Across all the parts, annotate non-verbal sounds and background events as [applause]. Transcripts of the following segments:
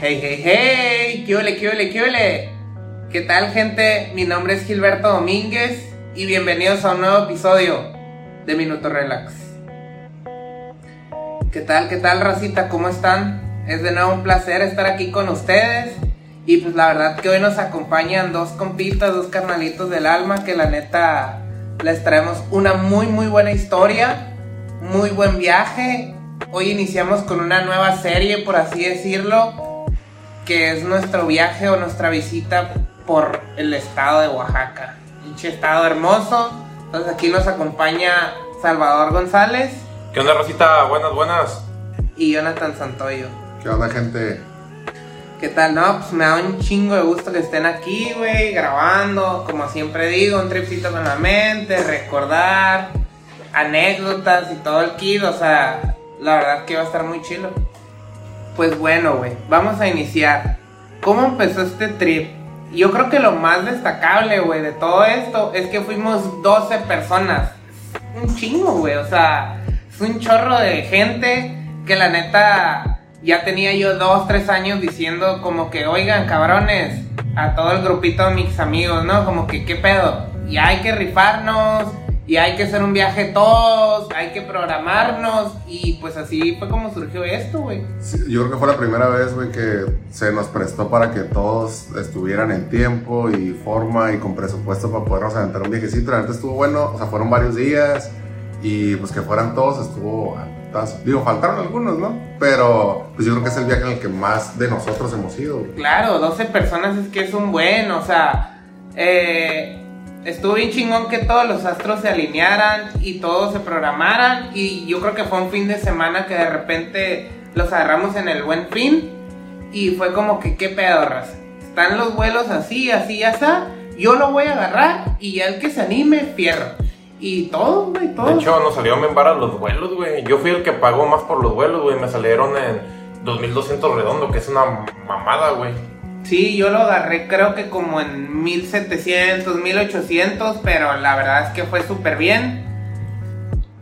Hey, hey, hey, qué ole, qué ole, qué ole. ¿Qué tal, gente? Mi nombre es Gilberto Domínguez y bienvenidos a un nuevo episodio de Minuto Relax. ¿Qué tal, qué tal, racita? ¿Cómo están? Es de nuevo un placer estar aquí con ustedes. Y pues la verdad que hoy nos acompañan dos compitas, dos carnalitos del alma que la neta les traemos una muy muy buena historia, muy buen viaje. Hoy iniciamos con una nueva serie, por así decirlo, que es nuestro viaje o nuestra visita por el estado de Oaxaca. Un estado hermoso. Entonces aquí nos acompaña Salvador González. ¿Qué onda, Rosita? Buenas, buenas. Y Jonathan Santoyo. ¿Qué onda, gente? ¿Qué tal? No, pues me da un chingo de gusto que estén aquí, güey, grabando. Como siempre digo, un tripcito con la mente, recordar anécdotas y todo el kit. O sea, la verdad que va a estar muy chilo. Pues bueno, güey, vamos a iniciar. ¿Cómo empezó este trip? Yo creo que lo más destacable, güey, de todo esto es que fuimos 12 personas. Un chingo, güey, o sea, es un chorro de gente que la neta ya tenía yo dos, tres años diciendo como que, oigan, cabrones, a todo el grupito de mis amigos, ¿no? Como que, ¿qué pedo? Ya hay que rifarnos, y hay que hacer un viaje todos, hay que programarnos y pues así fue como surgió esto, güey. yo creo que fue la primera vez, güey, que se nos prestó para que todos estuvieran en tiempo y forma y con presupuesto para podernos aventar un viajecito. La estuvo bueno, o sea, fueron varios días y pues que fueran todos estuvo... Digo, faltaron algunos, ¿no? Pero pues yo creo que es el viaje en el que más de nosotros hemos ido. Claro, 12 personas es que es un buen, o sea... Eh, estuvo bien chingón que todos los astros se alinearan y todos se programaran. Y yo creo que fue un fin de semana que de repente los agarramos en el buen fin. Y fue como que, ¿qué pedo, Están los vuelos así, así, así. Yo lo voy a agarrar y ya el que se anime, fierro. Y todo, güey, todo. De hecho, nos salieron bien baratos los vuelos, güey. Yo fui el que pagó más por los vuelos, güey. Me salieron en 2200 redondo, que es una mamada, güey. Sí, yo lo agarré creo que como en 1700, 1800, pero la verdad es que fue súper bien.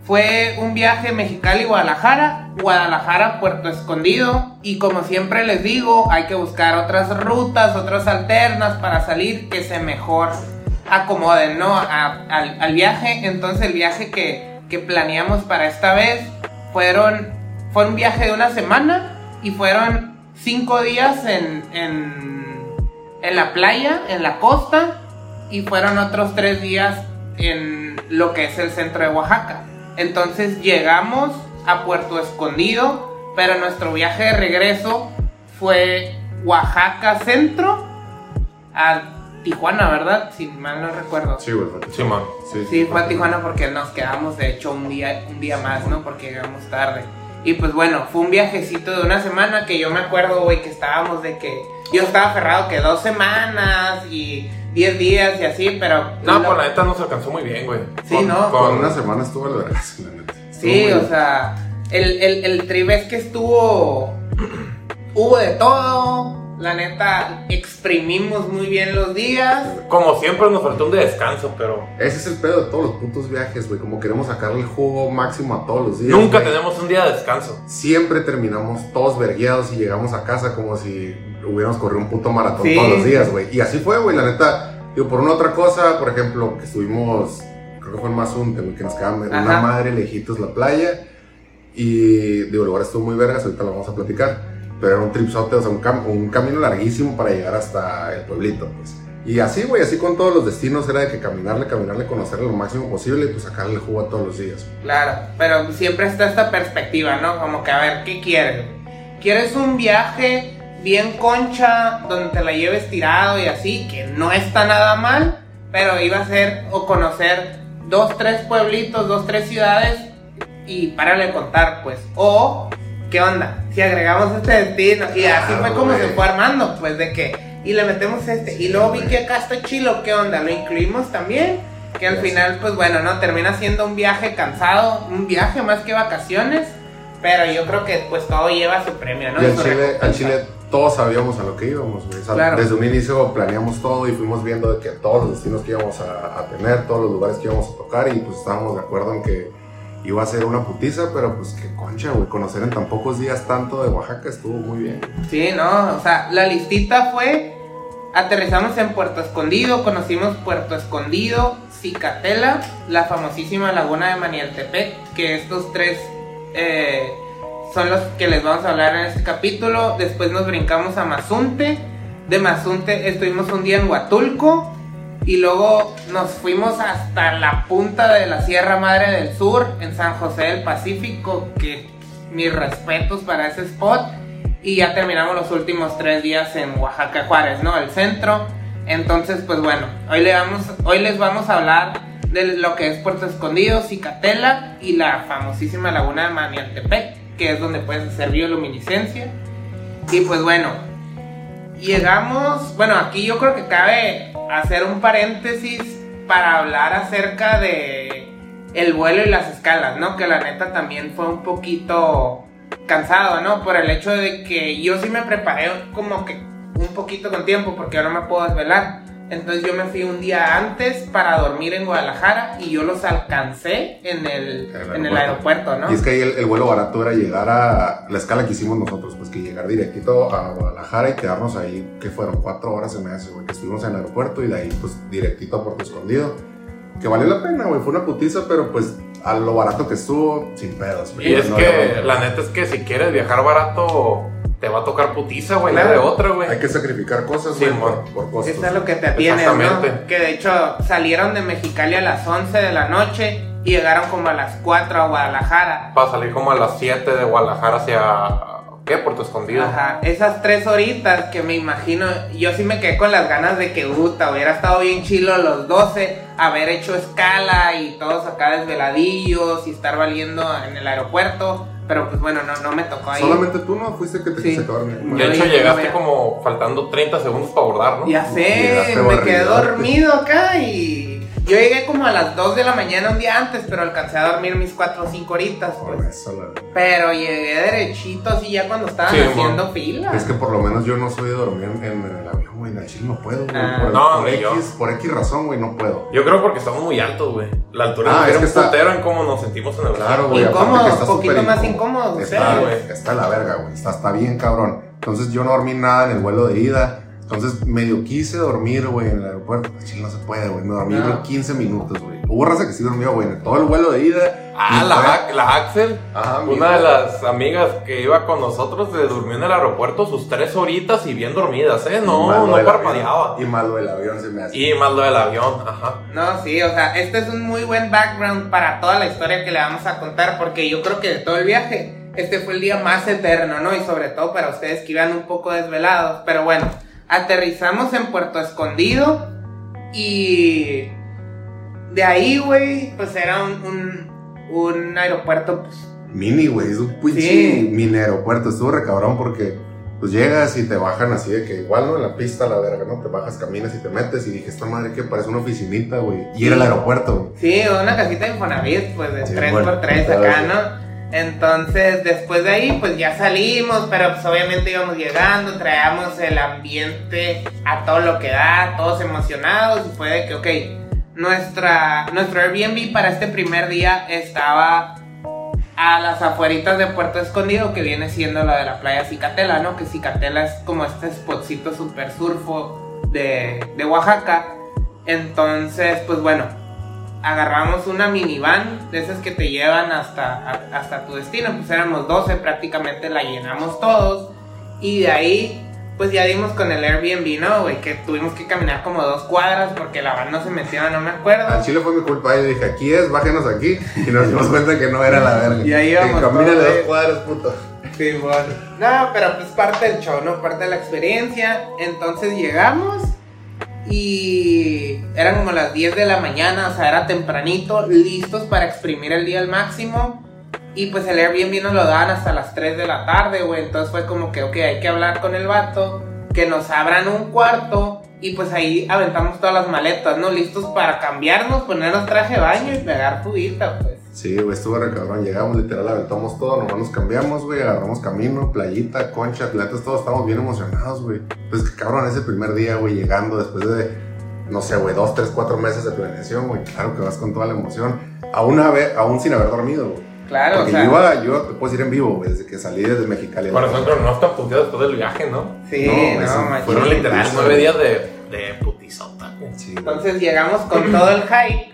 Fue un viaje Mexicali-Guadalajara, Guadalajara-Puerto Escondido y como siempre les digo, hay que buscar otras rutas, otras alternas para salir que se mejor acomoden, ¿no? al, viaje. Entonces el viaje que, que planeamos para esta vez fueron, fue un viaje de una semana y fueron cinco días en, en, la playa, en la costa, y fueron otros tres días en lo que es el centro de Oaxaca. Entonces llegamos a Puerto Escondido, pero nuestro viaje de regreso fue Oaxaca Centro a Tijuana, ¿verdad? Si mal no recuerdo. Sí, güey, sí, man. Sí, sí, fue a Tijuana porque nos quedamos, de hecho, un día, un día más, ¿no? Porque llegamos tarde. Y pues bueno, fue un viajecito de una semana que yo me acuerdo, güey, que estábamos de que yo estaba aferrado que dos semanas y diez días y así, pero... No, por la neta no se alcanzó muy bien, güey. Sí, ¿no? Con una semana estuvo el verga, la neta. Sí, o sea, el, el, el que estuvo... hubo de todo, la neta, exprimimos muy bien los días. Como siempre nos faltó un de descanso, pero... Ese es el pedo de todos los putos viajes, güey. Como queremos sacarle el jugo máximo a todos los días. Nunca tenemos un día de descanso. Siempre terminamos todos vergueados y llegamos a casa como si hubiéramos corrido un puto maratón todos los días, güey. Y así fue, güey. La neta, digo, por una otra cosa, por ejemplo, que estuvimos, creo que fue en Mazunte, güey, que nos quedamos en una madre lejitos la playa. Y digo, el lugar estuvo muy vergas, ahorita lo vamos a platicar era un tripsote, o sea, un, camino larguísimo para llegar hasta el pueblito, pues. Y así, güey, así con todos los destinos era de que caminarle, caminarle, conocerle lo máximo posible y pues sacarle el jugo a todos los días. Claro, pero siempre está esta perspectiva, ¿no? Como que a ver, ¿qué quieres? ¿Quieres un viaje bien concha, donde te la lleves tirado y así, que no está nada mal, pero iba a ser o conocer dos, tres pueblitos, dos, tres ciudades y párale contar, pues. O ¿qué onda? Si agregamos este destino, y así fue como se fue armando, pues de que, y le metemos este, y luego vi que acá está chilo, ¿qué onda? Lo incluimos también, que al final, pues bueno, ¿no? Termina siendo un viaje cansado, un viaje más que vacaciones, pero yo creo que pues todo lleva su premio, ¿no? Y al Chile, al Chile todos sabíamos a lo que íbamos, Desde un inicio planeamos todo y fuimos viendo que todos los destinos que íbamos a, a, tener, todos los lugares que íbamos a tocar y pues estábamos de acuerdo en que iba a ser una putiza, pero pues qué concha, güey. Conocer en tan pocos días tanto de Oaxaca estuvo muy bien. Sí, no, o sea, la listita fue, aterrizamos en Puerto Escondido, conocimos Puerto Escondido, Cicatela, la famosísima laguna de Manialtepec, que estos tres eh, son los que les vamos a hablar en este capítulo. Después nos brincamos a Mazunte, de Mazunte estuvimos un día en Huatulco. Y luego nos fuimos hasta la punta de la Sierra Madre del Sur, en San José del Pacífico, que mis respetos para ese spot. Y ya terminamos los últimos tres días en Oaxaca Juárez, ¿no? El centro. Entonces, pues bueno, hoy, le vamos, hoy les vamos a hablar de lo que es Puerto Escondido, Cicatela y la famosísima laguna de Maniantepec, que es donde puedes hacer bioluminiscencia. Y pues bueno, llegamos, bueno, aquí yo creo que cabe hacer un paréntesis para hablar acerca de el vuelo y las escalas, ¿no? Que la neta también fue un poquito cansado, ¿no? Por el hecho de que yo sí me preparé como que un poquito con tiempo porque ahora no me puedo desvelar. Entonces yo me fui un día antes para dormir en Guadalajara y yo los alcancé en el, en el aeropuerto, ¿no? Y es que ahí el, el, vuelo barato era llegar a la escala que hicimos nosotros, pues que llegar directito a Guadalajara y quedarnos ahí, que fueron cuatro horas en ese, güey, que estuvimos en el aeropuerto y de ahí pues directito a Puerto Escondido. Que valió la pena, güey, fue una putiza, pero pues a lo barato que estuvo, sin pedos. Y es que, la neta es que si quieres viajar barato te va a tocar putiza, güey, claro. de otra, güey. Hay que sacrificar cosas, sí, por, por costos. Eso es lo que te tienes, ¿no? Que de hecho salieron de Mexicali a las 11 de la noche y llegaron como a las 4 a Guadalajara. Para salir como a las 7 de Guadalajara hacia... ¿Qué? Puerto Escondido. Ajá, esas tres horitas que me imagino, yo sí me quedé con las ganas de que Guta hubiera estado bien chilo los 12, haber hecho escala y todos acá desveladillos y estar valiendo en el aeropuerto. Pero pues bueno, no, no me tocó ahí. Solamente tú no fuiste que te Sí. quise dormir. De hecho, llegaste como faltando 30 segundos para abordar, ¿no? Ya sé, me quedé dormido acá y yo llegué como a las 2 de la mañana un día antes, pero alcancé a dormir mis 4 o 5 horitas, Por pues. eso, la- Pero llegué derechito así ya cuando estaban Sí, haciendo mon. fila. Es que por lo menos yo no soy de dormir en, en el avión, güey. En el chile no puedo, güey. Ah. por, No, por yo. X, por X razón, güey, no puedo. Yo creo porque estamos muy altos, güey. La altura Ah, es que un está- putero en cómo nos sentimos en el Claro, güey. Incómodo, aparte que está poquito más incómodo. incómodo, Está, güey. está la verga, güey. Está, está bien, cabrón. Entonces yo no dormí nada en el vuelo de ida. Entonces medio quise dormir, güey, en el aeropuerto. Chile no se puede, güey. Me dormí No. güey, 15 minutos, güey. Hubo raza que sí durmió, güey. En todo el vuelo de ida. Ah, la, la Axel, Ajá, mi una de las amigas que iba con nosotros, se durmió en el aeropuerto sus tres horitas y bien dormidas, ¿eh? No, no parpadeaba. avión. Y más lo del avión se me hace. Y más lo del avión, ajá. No, sí, o sea, este es un muy buen background para toda la historia que le vamos a contar, porque yo creo que de todo el viaje, este fue el día más eterno, ¿no? Y sobre todo para ustedes que iban un poco desvelados. Pero bueno, aterrizamos en Puerto Escondido y de ahí, güey, pues era un, un, un aeropuerto, pues, Mini, güey, es un pinche Sí. mini aeropuerto. Estuvo recabrón porque pues llegas y te bajan así de que igual, ¿no? En la pista, la verga, ¿no? Te bajas, caminas y te metes y dije, esta madre que parece una oficinita, güey. Y era el aeropuerto, güey. sí, una casita de Infonavit, pues de Sí, 3 bueno, por 3 claro, acá, sí. ¿no? Entonces, después de ahí, pues ya salimos, pero pues obviamente íbamos llegando, traíamos el ambiente a todo lo que da, todos emocionados, y fue de que, ok, nuestra, nuestro Airbnb para este primer día estaba a las afueritas de Puerto Escondido, que viene siendo la de la playa Cicatela, ¿no? Que Cicatela es como este spotcito super surfo de, de Oaxaca. Entonces, pues bueno, agarramos una minivan de esas que te llevan hasta, a- hasta tu destino. Pues éramos 12, prácticamente la llenamos todos. Y de ahí, pues ya dimos con el Airbnb, ¿no, güey? Que tuvimos que caminar como dos cuadras porque la van no se metió, no me acuerdo. Al Chile fue mi culpa. Yo dije, aquí es, bájenos aquí. Y nos dimos cuenta que no era la verga. Y ahí íbamos Que camínale todos, dos cuadras, puto. Sí, bueno. No, pero pues parte del show, ¿no? Parte de la experiencia. Entonces llegamos y eran como las 10 de la mañana, o sea, era tempranito, listos para exprimir el día al máximo. Y pues el Airbnb nos lo daban hasta las 3 de la tarde, güey. Entonces fue como que, ok, hay que hablar con el vato, que nos abran un cuarto. Y pues ahí aventamos todas las maletas, ¿no? Listos para cambiarnos, ponernos traje de baño y pegar fuguita, pues. Sí, güey, estuvo re cabrón. Llegamos, literal, aventamos todo, nomás nos cambiamos, güey, agarramos camino, playita, concha, atletas, todos estamos bien emocionados, güey. Pues que cabrón, ese primer día, güey, llegando después de, no sé, güey, dos, tres, cuatro meses de planeación, güey, claro que vas con toda la emoción. aún, haber, aún sin haber dormido, güey. Claro, Porque o sea. yo iba, yo te puedo decir en vivo, güey, desde que salí desde Mexicali. Por ejemplo, no están puteados después del viaje, ¿no? Sí, No, no. Fueron literal nueve días de, de putizota, güey. Sí, güey. Entonces llegamos con todo el hype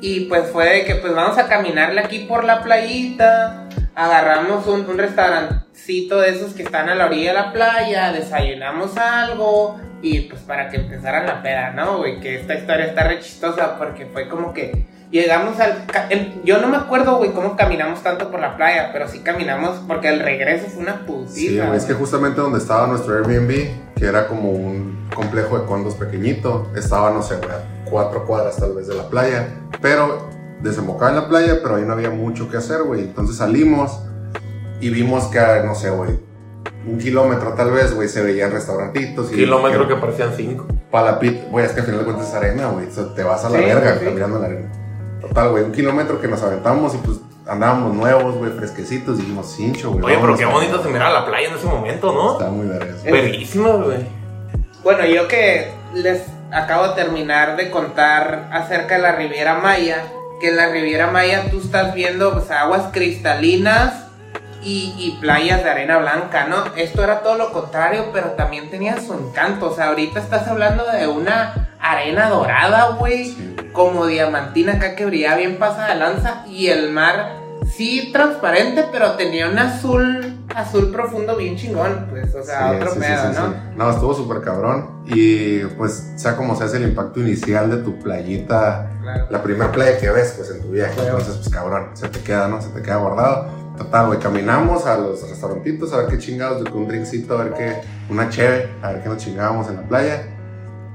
y pues fue de que pues vamos a caminarle aquí por la playita, agarramos un, un restaurancito de esos que están a la orilla de la playa, desayunamos algo y pues para que empezaran la peda, ¿no? Güey, que esta historia está re chistosa porque fue como que llegamos al... el- yo no me acuerdo, güey, cómo caminamos tanto por la playa, pero sí caminamos porque el regreso fue una putiza. Sí, güey, es que justamente donde estaba nuestro Airbnb, que era como un complejo de condos pequeñito, estaba, no sé, güey, cuatro cuadras tal vez de la playa, pero desembocaba en la playa, pero ahí no había mucho que hacer, güey. Entonces salimos y vimos que, no sé, güey, un kilómetro tal vez, güey, se veían restaurantitos. y Kilómetro que parecían cinco. Palapit, güey, es que al final de cuentas es arena, güey, o sea, te vas a la Sí, verga sí. caminando en la arena. Total, güey, un kilómetro que nos aventamos y pues andábamos nuevos, güey, fresquecitos, y dijimos, cincho, güey. Oye, pero qué bonito se miraba la playa en ese momento, ¿no? Está muy verga. Verguísima, güey. Bueno, yo que les acabo de terminar de contar acerca de la Riviera Maya, que en la Riviera Maya tú estás viendo pues, aguas cristalinas y, y playas de arena blanca, ¿no? Esto era todo lo contrario, pero también tenía su encanto. O sea, ahorita estás hablando de una arena dorada, güey. como diamantina acá que brillaba bien pasada de lanza y el mar sí transparente, pero tenía un azul, azul profundo bien chingón, pues, o sea, Sí, otro sí, pedo, sí, ¿no? No, estuvo súper cabrón. Y pues, sea como sea, es el impacto inicial de tu playita, Claro. la primera playa que ves, pues en tu viaje. Claro. Entonces, pues cabrón, se te queda, ¿no? Se te queda guardado. Total, güey, caminamos a los restaurantitos a ver qué chingados, que un drinkcito, a ver qué, una cheve, a ver qué nos chingábamos en la playa.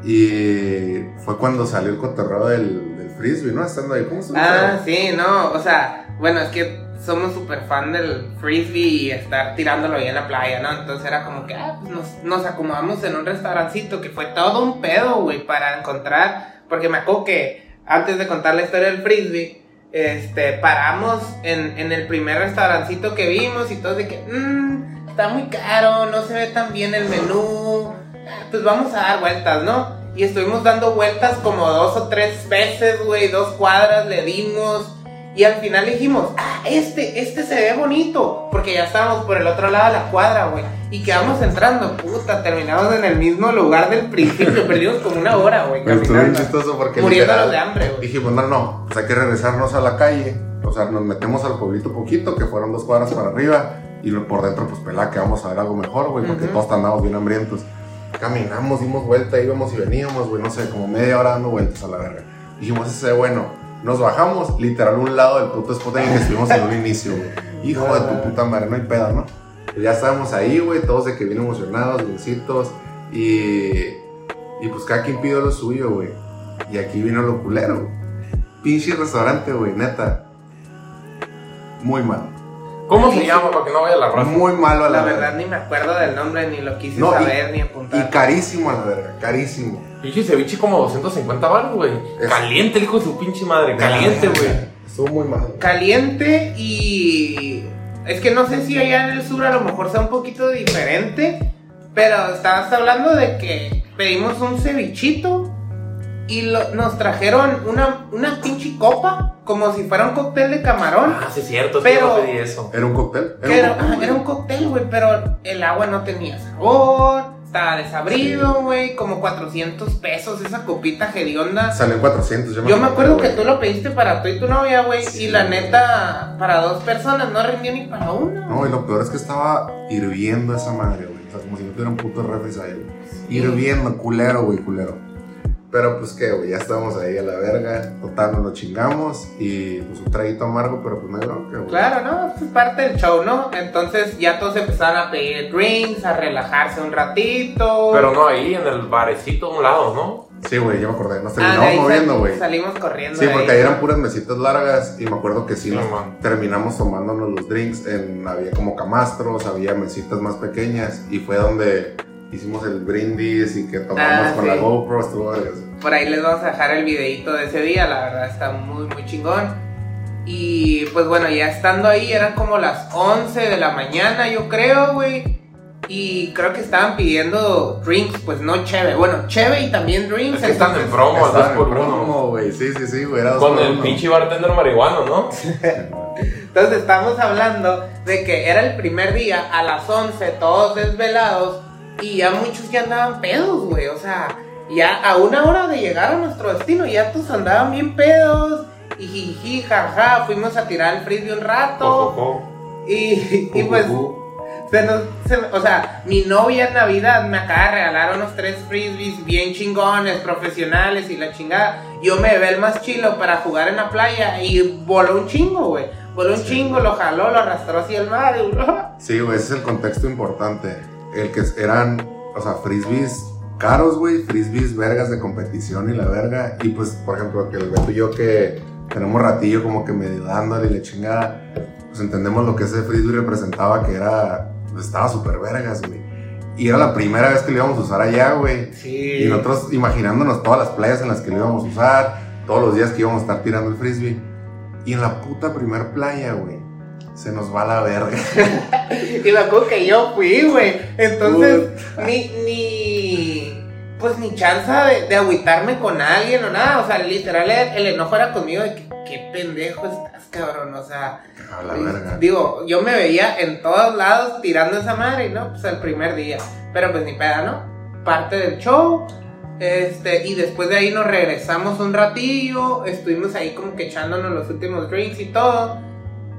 Y fue cuando salió el cotorreo del, del frisbee, ¿no? Estando ahí, ¿cómo se Ah, sí, no, o sea, bueno, es que somos súper fan del frisbee y estar tirándolo ahí en la playa, ¿no? Entonces era como que, ah, pues nos, nos acomodamos en un restaurancito que fue todo un pedo, güey, para encontrar, porque me acuerdo que antes de contar la historia del frisbee, este, paramos en, el primer restaurancito que vimos y todo de que, mmm, está muy caro, no se ve tan bien el menú, ah, pues vamos a dar vueltas, ¿no? Y estuvimos dando vueltas como dos o tres veces, güey, dos cuadras le dimos. Y al final dijimos, ah, este, este se ve bonito. Porque ya estábamos por el otro lado de la cuadra, güey. Y quedamos entrando, puta, terminamos en el mismo lugar del principio. [laughs] Perdimos como una hora, güey, estuvo bien caminando. chistoso porque Muriéndonos literal, de hambre, güey. Dijimos, no, no, pues hay que regresarnos a la calle. O sea, nos metemos al pueblito poquito, que fueron dos cuadras para arriba. Y por dentro, pues pelá, que vamos a ver algo mejor, güey, porque Ujú. todos andamos bien hambrientos. Caminamos, dimos vuelta, íbamos y veníamos, güey, no sé, como media hora dando vueltas a la verga. Dijimos, ese bueno. Nos bajamos, literal, a un lado del puto spot en el que estuvimos en un inicio, güey. Hijo de tu puta madre, no hay pedo, ¿no? Pues ya estábamos ahí, güey, todos de que bien emocionados, biencitos. Y, y pues cada quien pidió lo suyo, güey. Y aquí vino lo culero, güey. Pinche restaurante, güey, neta. Muy malo. ¿Cómo se llama para que no vaya la raza? Muy malo a la, La verdad ni me acuerdo del nombre, ni lo quise No, y- saber, ni Y apuntar. carísimo a la verga, carísimo. Pinche ceviche como 250 baros, güey. Es- Caliente el hijo de su pinche madre. Caliente, güey. Estuvo muy malo. Caliente y... Es que no sé si allá en el sur a lo mejor sea un poquito diferente, pero estabas hablando de que pedimos un cevichito y lo- nos trajeron una, una pinche copa, como si fuera un cóctel de camarón. Ah, sí, es cierto. Pero- pedí eso. ¿Era un cóctel? Que era, un cóctel, ajá, güey. era un cóctel, güey, pero el agua no tenía sabor, estaba desabrido, güey, como 400 pesos esa copita hedionda. Salió en 400, yo me Yo me acuerdo que tú lo pediste para tú y tu novia, güey, Sí, y la neta, para dos personas no rindió ni para una. No, y lo peor es que estaba hirviendo esa madre, güey. O sea, como si no tuviera un puto refri ahí, güey. Hirviendo, culero, güey, culero. Pero pues qué, güey, ya estábamos ahí a la verga. Total, nos lo chingamos. Y pues un traguito amargo, pero pues no hay bronca, güey. Claro, ¿no? Esto es parte del show, ¿no? Entonces ya todos empezaron a pedir drinks, a relajarse un ratito. Pero no ahí, en el barecito a un lado, ¿no? Sí, güey, ya me acordé. Nos terminamos moviendo, güey. Salimos corriendo. Sí, de porque ahí. ahí eran puras mesitas largas y me acuerdo que sí, Sí, nos man. terminamos tomándonos los drinks. En, había como camastros, había mesitas más pequeñas y fue donde hicimos el brindis y que tomamos Ah, con sí. la GoPro. Estuvo. Por ahí les vamos a dejar el videito de ese día, la verdad está muy, muy chingón. Y pues bueno, ya estando ahí eran como las 11 de la mañana, yo creo, güey. Y creo que estaban pidiendo drinks, pues no cheve. Bueno, cheve y también drinks. Es que están en promo, Estaban 2 por en promo, 1 güey. Sí, sí, sí, güey. Con el uno. pinche bartender marihuano, ¿no? [laughs] Entonces estamos hablando de que era el primer día a las 11, todos desvelados, y ya muchos ya andaban pedos, güey. O sea, ya a una hora de llegar a nuestro destino, ya todos andaban bien pedos. Y jiji, jaja, fuimos a tirar el frisbee un rato. Y, y pues, se nos, se- o sea, mi novia en Navidad me acaba de regalar unos tres frisbees bien chingones, profesionales y la chingada. Yo me ve el más chilo para jugar en la playa y voló un chingo, güey. Voló un chingo, lo jaló, lo arrastró hacia el mar. y- Sí, güey, ese es el contexto importante. El que eran, o sea, frisbees caros, güey, frisbees vergas de competición y la verga. Y pues, por ejemplo, que el Beto y yo que tenemos ratillo como que medio dándole y la chingada, pues entendemos lo que ese frisbee representaba, que era, pues estaba súper vergas, güey. Y era la primera vez que lo íbamos a usar allá, güey. Sí. Y nosotros imaginándonos todas las playas en las que lo íbamos a usar, todos los días que íbamos a estar tirando el frisbee. Y en la puta primer playa, güey, se nos va la verga. [laughs] Y me acuerdo que yo fui, güey. Entonces, ni, ni, pues ni chance de, de agüitarme con alguien o nada. O sea, literal, el, el enojo era conmigo de que, qué pendejo estás, cabrón. O sea, A la verga. digo, yo me veía en todos lados tirando esa madre no, pues el primer día. Pero pues ni peda, ¿no? Parte del show. Este, y después de ahí nos regresamos un ratillo, estuvimos ahí como que echándonos los últimos drinks y todo.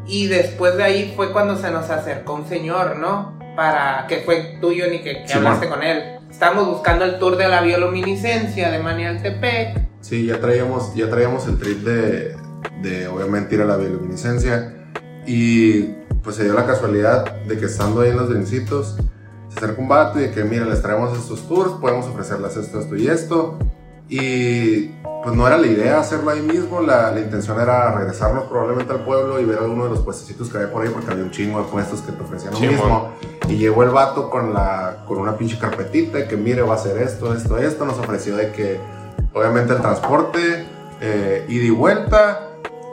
Y después de ahí fue cuando se nos acercó un señor, ¿no? Para que fue tuyo ni que, que Simón. hablaste con él. Estábamos buscando el tour de la bioluminiscencia de Manialtepec. Sí, ya traíamos, ya traíamos el trip de, de obviamente ir a la bioluminiscencia. Y pues se dio la casualidad de que estando ahí en los drincitos, se acerca un vato y de que, mira, les traemos estos tours, podemos ofrecerles esto, esto y esto. Y pues no era la idea hacerlo ahí mismo, la, la intención era regresarnos probablemente al pueblo y ver alguno de los puestecitos que había por ahí, porque había un chingo de puestos que te ofrecían lo mismo. Y llegó el vato con, la, con una pinche carpetita de que, mire, va a hacer esto, esto, esto. Nos ofreció de que obviamente el transporte, eh, ida y vuelta,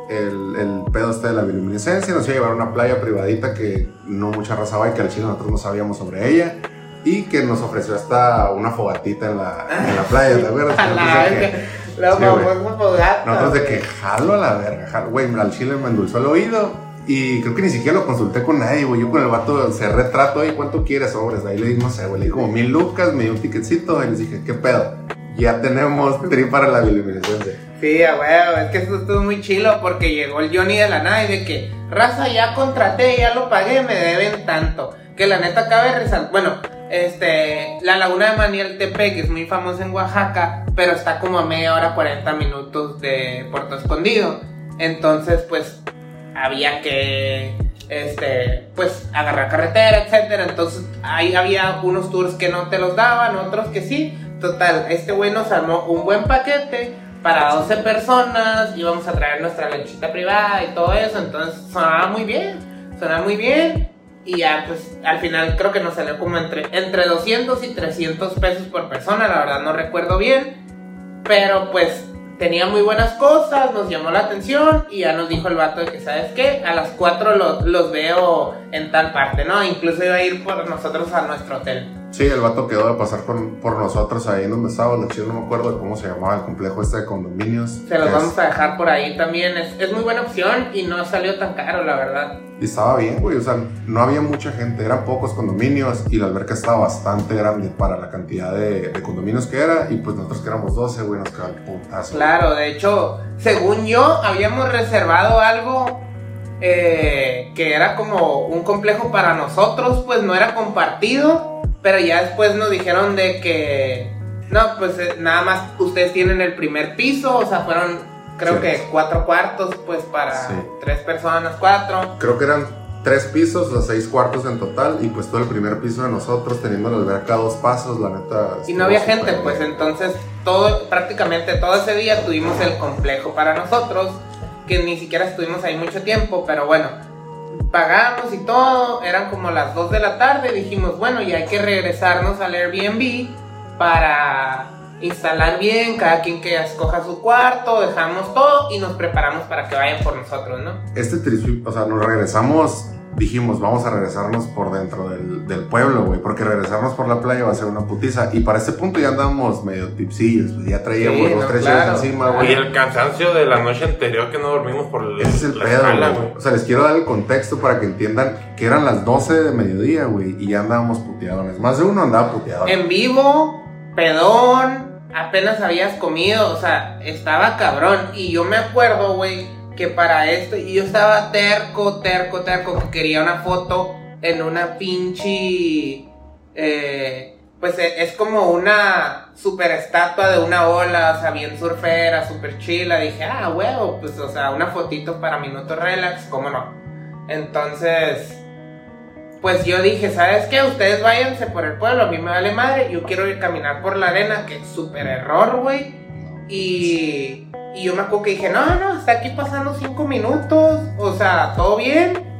el, el pedo este de la bioluminiscencia, nos iba a llevar a una playa privadita que no mucha raza va y que al chile nosotros no sabíamos sobre ella. Y que nos ofreció hasta una fogatita en la, en la playa, ¿te acuerdas? [laughs] La famosa fogata, nosotros de que jalo a la verga, jalo. Güey, al chile me endulzó el oído. Y creo que ni siquiera lo consulté con nadie, güey. Yo con el vato se retrato ahí, ¿cuánto quieres, sobres? Ahí le di, no sé, güey, le di como mil lucas, me dio un ticketcito y les dije, ¿qué pedo? Ya tenemos [laughs] trip para la bioluminiscencia. Sí, a huevo, es que eso estuvo muy chilo porque llegó el Johnny de la nada y de que, raza, ya contraté, ya lo pagué, me deben tanto. Que la neta cabe resaltar, bueno, este, la laguna de Maniel Tepec es muy famosa en Oaxaca, pero está como a media hora, 40 minutos de Puerto Escondido. Entonces, pues, había que, este, pues, agarrar carretera, etcétera. Entonces, ahí había unos tours que no te los daban, otros que sí. Total, este güey nos armó un buen paquete para 12 personas, íbamos a traer nuestra lanchita privada y todo eso, entonces sonaba muy bien, sonaba muy bien. Y ya, pues, al final creo que nos salió como entre, entre 200 y 300 pesos por persona, la verdad no recuerdo bien. Pero pues tenía muy buenas cosas, nos llamó la atención y ya nos dijo el vato de que, ¿sabes qué? A las 4 los, los veo en tal parte, ¿no? Incluso iba a ir por nosotros a nuestro hotel. Sí, el vato quedó de pasar con, por nosotros ahí en donde. La chile no me acuerdo de cómo se llamaba el complejo este de condominios. Se los que vamos es- a dejar por ahí también. Es, es muy buena opción y no salió tan caro, la verdad. Y estaba bien, güey. O sea, no había mucha gente, eran pocos condominios y la alberca estaba bastante grande para la cantidad de, de condominios que era. Y pues nosotros que éramos 12, güey, nos quedaba el putazo. Claro, de hecho, según yo, habíamos reservado algo eh, que era como un complejo para nosotros, pues no era compartido, pero ya después nos dijeron de que, no, pues eh, nada más ustedes tienen el primer piso, o sea, fueron creo Sí. que cuatro cuartos, pues para Sí. tres personas, cuatro. Creo que eran tres pisos, o sea, seis cuartos en total. Y pues todo el primer piso de nosotros, teniendo la alberca a dos pasos, la neta. Y no había gente, bien. pues entonces todo, prácticamente todo ese día tuvimos el complejo para nosotros, que ni siquiera estuvimos ahí mucho tiempo, pero bueno, pagamos y todo, eran como las 2 de la tarde, dijimos, bueno, ya hay que regresarnos al Airbnb para instalar bien, cada quien que escoja su cuarto, dejamos todo y nos preparamos para que vayan por nosotros, ¿no? Este trip, o sea, nos regresamos dijimos, vamos a regresarnos por dentro del, del pueblo, güey, porque regresarnos por la playa va a ser una putiza. Y para este punto ya andábamos medio tipsillos, pues ya traíamos Sí, los no, tres claro. días encima, Y güey. el cansancio de la noche anterior que no dormimos por el, Ese es el pedo, escala, güey. güey. O sea, les quiero dar el contexto para que entiendan que eran las 12 de mediodía, güey, y ya andábamos puteadones. Más de uno andaba puteado. En vivo, pedón, apenas habías comido, o sea, estaba cabrón. Y yo me acuerdo, güey, que para esto, y yo estaba terco, terco, terco, que quería una foto en una pinche. eh, pues e- es como una super estatua de una ola, o sea, bien surfera, super chila. Dije, ah, huevo, pues, o sea, una fotito para minuto relax, cómo no. Entonces, pues yo dije, ¿sabes qué? Ustedes váyanse por el pueblo, a mí me vale madre, yo quiero ir a caminar por la arena, que es súper error, güey. Y, y yo me acuerdo que dije, no, no, está aquí pasando cinco minutos, o sea, todo bien.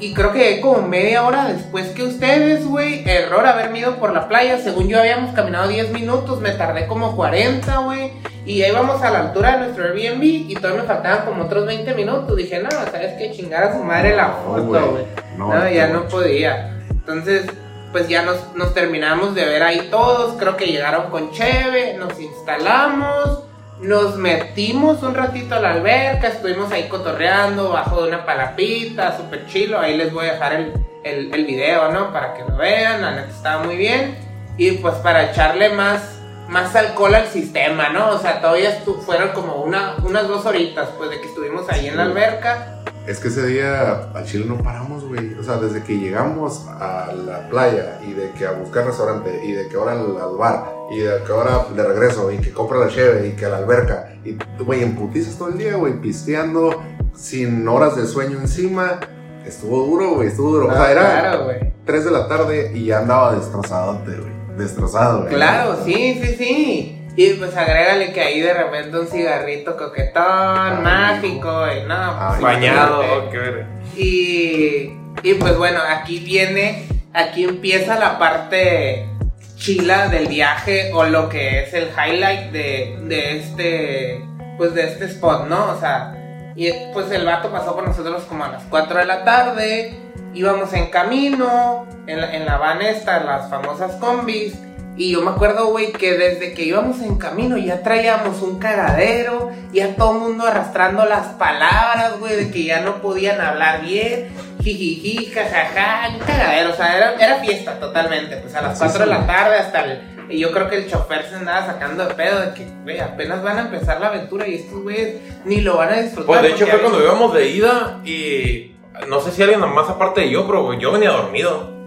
Y creo que como media hora después que ustedes, güey. Error haberme ido por la playa. Según yo habíamos caminado 10 minutos, me tardé como 40, güey. Y ahí vamos a la altura de nuestro Airbnb y todavía me faltaban como otros 20 minutos. Dije, no, ¿sabes qué? Chingar a su madre la foto, güey. No, No, ya no. no podía. Entonces, pues ya nos, nos terminamos de ver ahí todos. Creo que llegaron con Cheve, nos instalamos, nos metimos un ratito a la alberca, estuvimos ahí cotorreando bajo de una palapita, súper chilo. Ahí les voy a dejar el, el, el video, ¿no? Para que lo vean, la neta estaba muy bien. Y pues para echarle más, más alcohol al sistema, ¿no? O sea, todavía fueron como una, unas dos horitas, pues de que estuvimos ahí en la alberca. Es que ese día al Chile no paramos, güey. O sea, desde que llegamos a la playa y de que a buscar restaurante y de que ahora al, bar y de que ahora de regreso y que compra la cheve y que a la alberca y, güey, en putizas todo el día, güey, pisteando sin horas de sueño encima. Estuvo duro, güey, estuvo duro. o sea, era Claro, güey. 3 de la tarde y ya andaba destrozadote, güey. Destrozado, güey. Claro, sí, sí, sí. Y pues agrégale que ahí de repente un cigarrito coquetón, Ay, mágico, y no, pues, Bañado, imagínate. oh, qué. Y, y pues bueno, aquí viene, aquí empieza la parte chila del viaje o lo que es el highlight de, de este, pues de este spot, ¿no? O sea, y pues el vato pasó por nosotros como a las 4 de la tarde, íbamos en camino, en la, en la van esta, las famosas combis, y yo me acuerdo, güey, que desde que íbamos en camino ya traíamos un cagadero, ya todo el mundo arrastrando las palabras, güey, de que ya no podían hablar bien, jijiji, jajaja, un cagadero, o sea, era, era fiesta totalmente, pues a las Así 4 de sí. la tarde hasta el... Y yo creo que el chofer se andaba sacando de pedo de que, güey, apenas van a empezar la aventura y estos güeyes ni lo van a disfrutar. Pues de hecho fue cuando íbamos de ida y no sé si alguien más aparte de yo, pero yo venía dormido.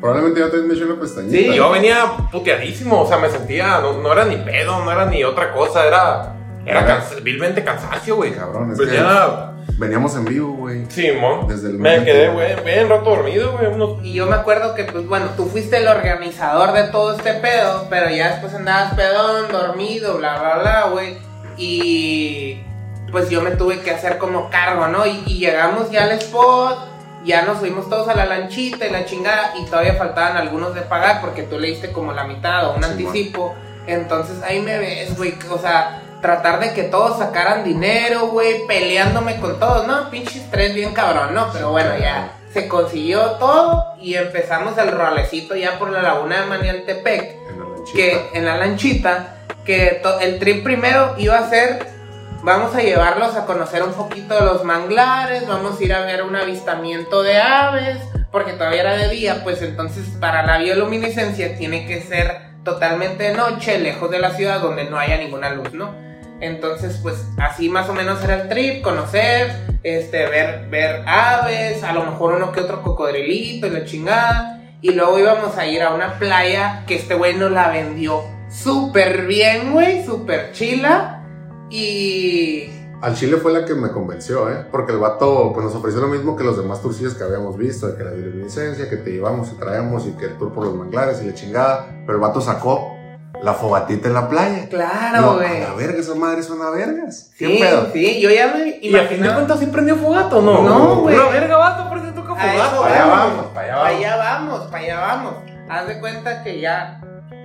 Probablemente ya te me hecho una pestañita. Sí, yo venía puteadísimo, o sea, me sentía, no, no era ni pedo, no era ni otra cosa, era, era vilmente cansancio, güey. Cabrón, es Pues que ya, veníamos en vivo, güey. Simón, Desde el me quedé, güey, bien rato dormido, güey, unos Y yo me acuerdo que, pues bueno, tú fuiste el organizador de todo este pedo, pero ya después andabas pedón, dormido, bla, bla, bla, güey. Y pues yo me tuve que hacer como cargo, ¿no? Y, y llegamos ya al spot, ya nos fuimos todos a la lanchita y la chingada, y todavía faltaban algunos de pagar porque tú le diste como la mitad o un Sí, anticipo. Entonces ahí me ves, güey, o sea, tratar de que todos sacaran dinero, güey, peleándome con todos, ¿no? Pinche estrés bien cabrón, ¿no? Pero bueno, ya se consiguió todo y empezamos el rolecito ya por la laguna de Manialtepec, En la lanchita. que en la lanchita, que el trip primero iba a ser, vamos a llevarlos a conocer un poquito los manglares, vamos a ir a ver un avistamiento de aves, porque todavía era de día, pues entonces para la bioluminiscencia tiene que ser totalmente de noche, lejos de la ciudad, donde no haya ninguna luz, ¿no? Entonces, pues así más o menos era el trip, conocer, este, ver, ver aves, a lo mejor uno que otro cocodrilito y la chingada. Y luego íbamos a ir a una playa que este güey nos la vendió súper bien, güey, súper chila. Y Al Chile fue la que me convenció, ¿eh? Porque el vato pues, nos ofreció lo mismo que los demás turcillos que habíamos visto, de que la bioluminiscencia, que te llevamos y traemos y que el tour por los manglares y la chingada. Pero el vato sacó la fogatita en la playa. claro, No, güey. a la verga, esa madre suena a vergas. ¿Qué Sí, pedo? sí, yo ya me Y a fin de imaginaba- cuentas sí prendió fogato, ¿no? No, güey. Una verga, vato, por eso toca A eso fogato. Para allá vamos, para allá Para vamos. allá vamos, para allá vamos. Haz de cuenta que ya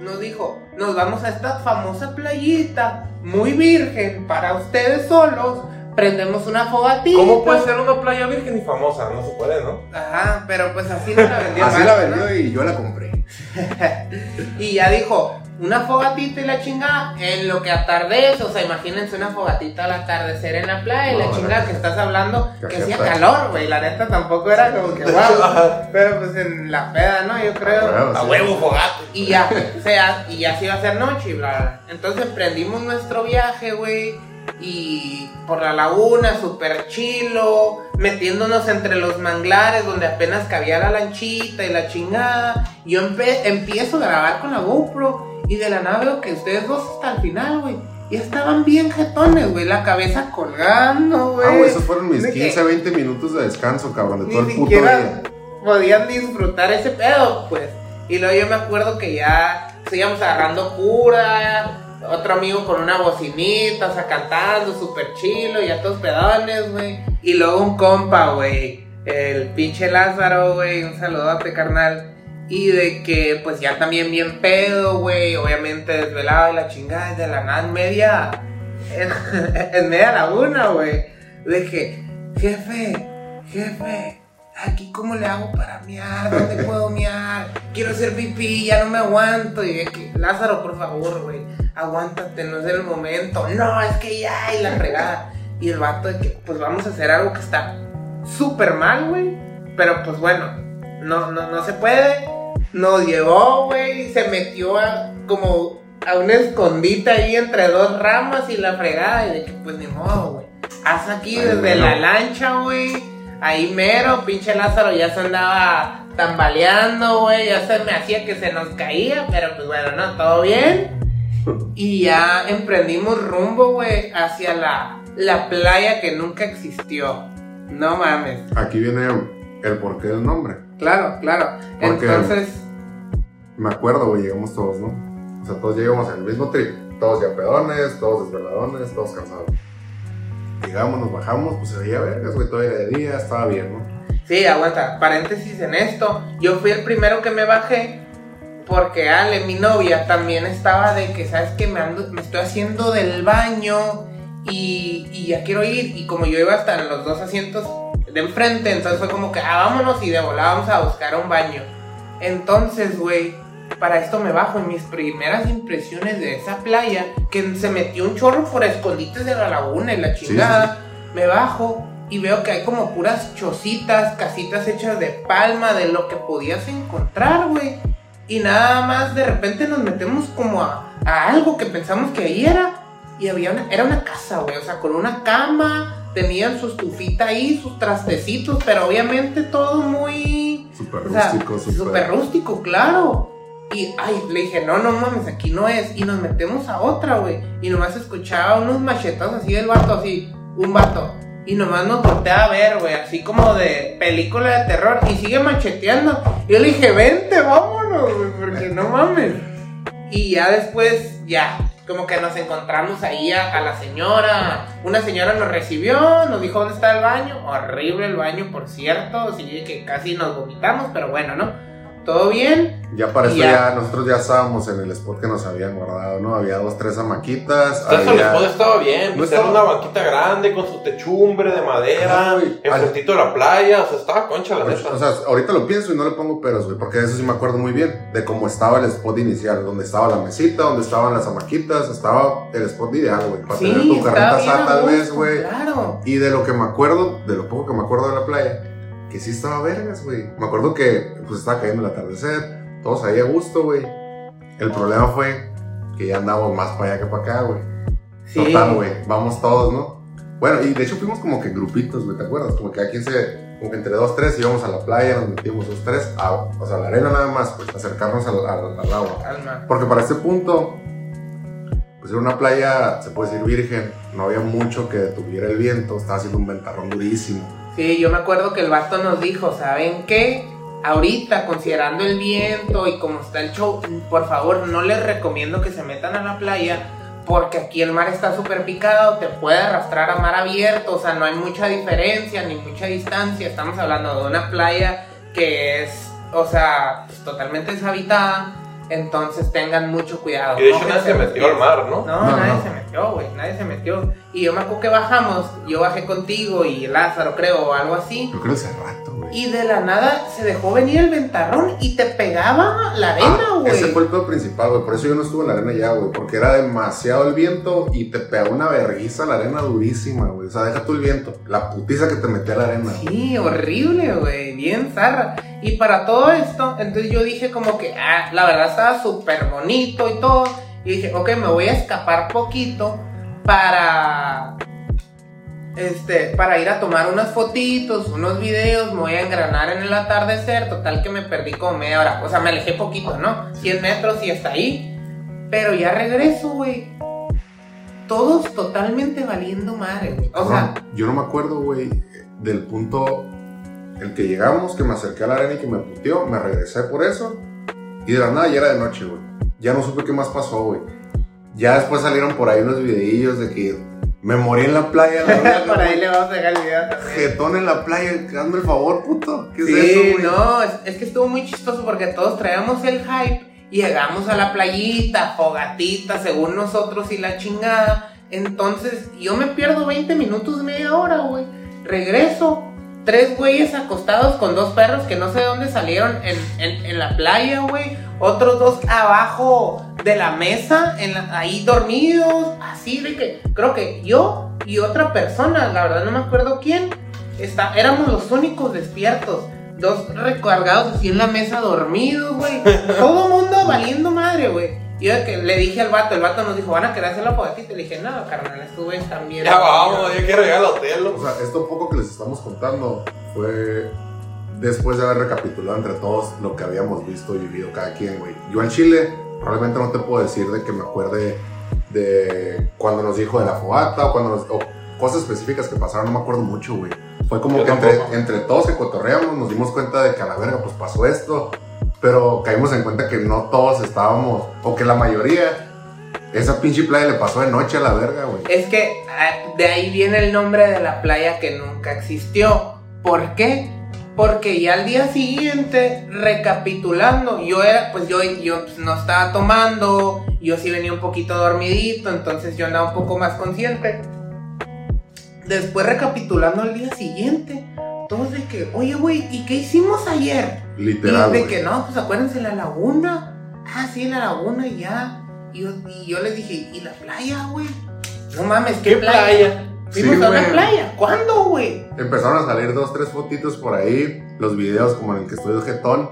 nos dijo, nos vamos a esta famosa playita, muy virgen, para ustedes solos, prendemos una fogatita. ¿Cómo puede ser una playa virgen y famosa? No se puede, ¿no? Ajá, pero pues así no la vendió. Así más, la ¿no? vendió y yo la compré. [laughs] Y ya dijo, una fogatita y la chingada en lo que atardece. O sea, imagínense una fogatita al atardecer en la playa y la No, chingada la que neta. estás hablando Que que hacía calor, güey. La neta tampoco era como que wow. Pero pues en la peda, ¿no? Yo creo. huevo. A Sí. huevo, fogate. Y ya, o sea, y ya se iba a hacer noche y bla, bla. Entonces emprendimos nuestro viaje, güey. Y por la laguna, súper chilo, metiéndonos entre los manglares donde apenas cabía la lanchita y la chingada. Yo empe- empiezo a grabar con la GoPro y de la nada veo que ustedes dos hasta el final, güey. Ya estaban bien jetones, güey, la cabeza colgando, güey. Ah, güey, esos fueron mis De que 15, 20 minutos de descanso, cabrón, de todo el puto día. podían disfrutar ese pedo, pues. Y luego yo me acuerdo que ya seguíamos agarrando cura, otro amigo con una bocinita, o sea, cantando súper chilo, ya todos pedones, güey. Y luego un compa, güey, el pinche Lázaro, güey, un saludote, carnal. Y de que, pues ya también bien pedo, güey, obviamente desvelado y la chingada, de la nada en media, en, [laughs] en media laguna, güey. De que, jefe, jefe, aquí cómo le hago para miar, ¿dónde puedo miar? Quiero hacer pipí, ya no me aguanto. Y de que, Lázaro, por favor, güey, aguántate, no es el momento. No, es que ya, y la fregada. Y el vato de que, pues vamos a hacer algo que está súper mal, güey. Pero pues bueno, no, no, no se puede. Nos llevó, güey, y se metió a, como a un escondite ahí entre dos ramas y la fregada. Y de que, pues ni modo, güey. Haz aquí Ay, desde bueno. la lancha, güey. Ahí mero, pinche Lázaro ya se andaba tambaleando, güey. Ya se me hacía que se nos caía, pero pues bueno, no, todo bien. Y ya emprendimos rumbo, güey, hacia la, la playa que nunca existió. No mames. Aquí viene el porqué del nombre. Claro, claro. Porque- Entonces, Me acuerdo, güey, llegamos todos, ¿no? O sea, todos llegamos en el mismo trip. Todos ya pedones, todos desveladones, todos cansados. Llegamos, nos bajamos, pues se veía vergas, güey, todo era de día, estaba bien, ¿no? sí, aguanta. Paréntesis en esto. Yo fui el primero que me bajé. Porque Ale, mi novia, también estaba de que, ¿sabes que Me, ando, me estoy haciendo del baño y, y ya quiero ir. Y como yo iba hasta en los dos asientos de enfrente, entonces fue como que, ah, vámonos y de volada vamos a buscar un baño. Entonces, güey, para esto me bajo en mis primeras impresiones de esa playa, que se metió un chorro por escondites de la laguna y la Sí, chingada. Me bajo y veo que hay como puras chocitas, casitas hechas de palma, de lo que podías encontrar, güey. Y nada más de repente nos metemos como a, a algo que pensamos que ahí era. Y había una, era una casa, güey. O sea, con una cama, tenían su estufita ahí, sus trastecitos, pero obviamente todo muy... Súper O sea, rústico, súper. rústico, claro. Y, ay, le dije, no, no mames, aquí no es. Y nos metemos a otra, güey. Y nomás escuchaba unos machetas así del vato, así, un vato. Y nomás nos voltea a ver, güey, así como de película de terror. Y sigue macheteando. Y yo le dije, vente, vámonos, güey, porque no mames. Y ya después, ya, como que nos encontramos ahí a, la señora. Una señora nos recibió, nos dijo dónde está el baño. Horrible el baño, por cierto. Así que casi nos vomitamos, pero bueno, ¿no? Todo bien. Ya para esto ya. ya. nosotros ya estábamos en el spot que nos habían guardado, ¿no? Había dos, tres hamaquitas. Entonces el spot estaba bien, No pues estaba- era una banquita grande con su techumbre de madera, enfrentito de la playa, o sea, estaba concha la neta. O sea, ahorita lo pienso y no le pongo peros, güey, porque de eso sí me acuerdo muy bien, de cómo estaba el spot inicial, donde estaba la mesita, donde estaban las hamaquitas, estaba el spot ideal, güey, para tener tu carnita bien a asada tal vez, güey. Claro. Y de lo que me acuerdo, de lo poco que me acuerdo de la playa, que sí estaba vergas, güey. Me acuerdo que pues estaba cayendo el atardecer, todos ahí a gusto, güey. El problema fue que ya andamos más para allá que para acá, güey. Sí. Total, güey, vamos todos, ¿no? Bueno, y de hecho fuimos como que grupitos, güey, ¿te acuerdas? Como que aquí se, como que entre dos, tres íbamos a la playa, nos metimos dos, tres, a, o sea, a la arena nada más, pues acercarnos al, al- al agua. Calma. Porque para este punto, pues era una playa, se puede decir virgen, no había mucho que detuviera el viento, estaba haciendo un ventarrón durísimo. Sí, yo me acuerdo que el vato nos dijo, ¿saben qué? Ahorita, considerando el viento y cómo está el show, por favor, no les recomiendo que se metan a la playa porque aquí el mar está súper picado, te puede arrastrar a mar abierto, o sea, no hay mucha diferencia ni mucha distancia. Estamos hablando de una playa que es, o sea, pues, totalmente deshabitada. Entonces tengan mucho cuidado. Y de hecho No nadie se metió al mar, ¿no? No, No, nadie no. se metió, güey, nadie se metió. Y yo me acuerdo que bajamos, yo bajé contigo y Lázaro, creo, o algo así. Yo creo hace rato, güey. Y de la nada se dejó venir el ventarrón y te pegaba la arena, güey. ese fue el pedo principal, güey. Por eso yo no estuve en la arena ya, güey. Porque era demasiado el viento y te pegó una verguiza la arena durísima, güey. O sea, deja tú el viento. La putiza que te metía la arena. Sí, horrible, güey, bien zarra. Y para todo esto, entonces yo dije como que, ah, la verdad estaba súper bonito y todo. Y dije, ok, me voy a escapar poquito para, este, para ir a tomar unas fotitos, unos videos, me voy a engranar en el atardecer, total que me perdí como media hora. O sea, me alejé poquito, ¿no? 100 metros y hasta ahí. Pero ya regreso, güey. Todos totalmente valiendo madre, güey. O Cabrón, yo no me acuerdo, güey, del punto en que llegamos, que me acerqué a la arena y que me puteó. Me regresé por eso. Y de la nada ya era de noche, güey. Ya no supe qué más pasó, güey. Ya después salieron por ahí unos videillos de que me morí en la playa. La [laughs] verga, por ahí le vamos a dejar el video. Jetón en la playa, dando el favor, puto. ¿Qué es Sí, eso, güey? no, es, es que estuvo muy chistoso porque todos traíamos el hype y llegamos a la playita, fogatita, según nosotros y la chingada. Entonces, yo me pierdo 20 minutos, media hora, güey. Regreso, tres güeyes acostados con dos perros que no sé de dónde salieron en, en- en la playa, güey. Otros dos abajo de la mesa, en la- ahí dormidos, así de que creo que yo y otra persona, la verdad no me acuerdo quién, está, éramos los únicos despiertos. Dos recargados así en la mesa dormidos, güey. [laughs] Todo mundo valiendo madre, güey. Y yo de que le dije al vato, el vato nos dijo, van a querer hacer la fogatita. Y le dije, no, carnal, estuve también. Ya vamos, ya quiero llegar al hotel. O sea, esto poco que les estamos contando fue después de haber recapitulado entre todos lo que habíamos visto y vivido cada quien, güey. Yo en Chile probablemente no te puedo decir de que me acuerde de cuando nos dijo de la fogata o, cuando nos- o cosas específicas que pasaron, no me acuerdo mucho, güey. Fue como Yo que entre todos se cotorreamos, nos dimos cuenta de que a la verga pues pasó esto, pero caímos en cuenta que no todos estábamos, o que la mayoría, esa pinche playa le pasó de noche a la verga, güey. Es que ah, de ahí viene el nombre de la playa que nunca existió. ¿Por qué? Porque ya al día siguiente, recapitulando, yo era, pues yo, yo pues, no estaba tomando, yo sí venía un poquito dormidito, entonces yo andaba un poco más consciente. Después recapitulando al día siguiente, todos de que, oye güey, ¿y qué hicimos ayer? Literal. y de que no, pues acuérdense la laguna. Ah, sí, la laguna y ya. Y yo, y yo les dije, ¿y la playa, güey? No mames, ¿qué, ¿Qué playa? playa? Fuimos Sí, a una playa. ¿Cuándo, güey? Empezaron a salir dos, tres fotitos por ahí, los videos como en el que estoy de jetón,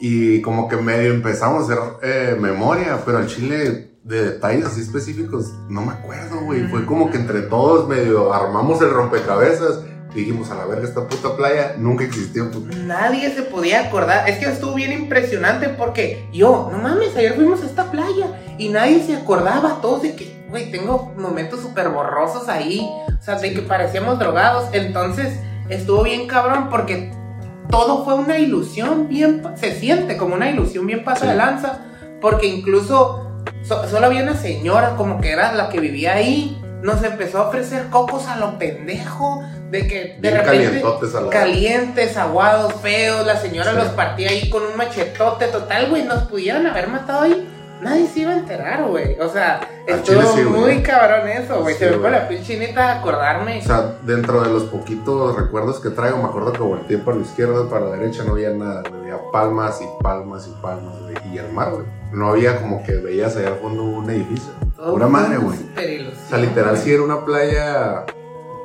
y como que medio empezamos a hacer eh, memoria, pero al chile de detalles así específicos no me acuerdo, güey. Fue como que entre todos medio armamos el rompecabezas, y dijimos a la verga esta puta playa nunca existió. puta". Nadie se podía acordar. Es que estuvo bien impresionante porque yo, no mames, ayer fuimos a esta playa y nadie se acordaba. Todos de que, güey, tengo momentos súper borrosos ahí. O sea, de que parecíamos drogados. Entonces, estuvo bien cabrón porque todo fue una ilusión bien. Se siente como una ilusión bien pasa Sí. de lanza. Porque incluso so- solo había una señora como que era la que vivía ahí. Nos empezó a ofrecer cocos a lo pendejo. De que de Bien repente calientes, aguados, feos. La señora Sí. los partía ahí con un machetote total, güey. Nos pudieran haber matado ahí. Nadie se iba a enterar, güey. O sea, estuvo sí, muy cabrón eso, güey. Sí, se me fue la piel chinita de acordarme. O sea, dentro de los poquitos recuerdos que traigo, me acuerdo que volteé para la izquierda, para la derecha, no había nada. Había palmas y palmas y palmas. Y el mar, güey. No había como que veías allá al fondo un edificio. Todo fue madre, una güey. O sea, literal, güey. sí era una playa,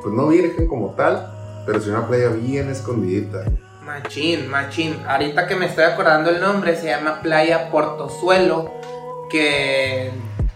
pues no virgen como tal, pero sí una playa bien escondidita. Machín, machín. Ahorita que me estoy acordando el nombre, se llama Playa Portozuelo. Que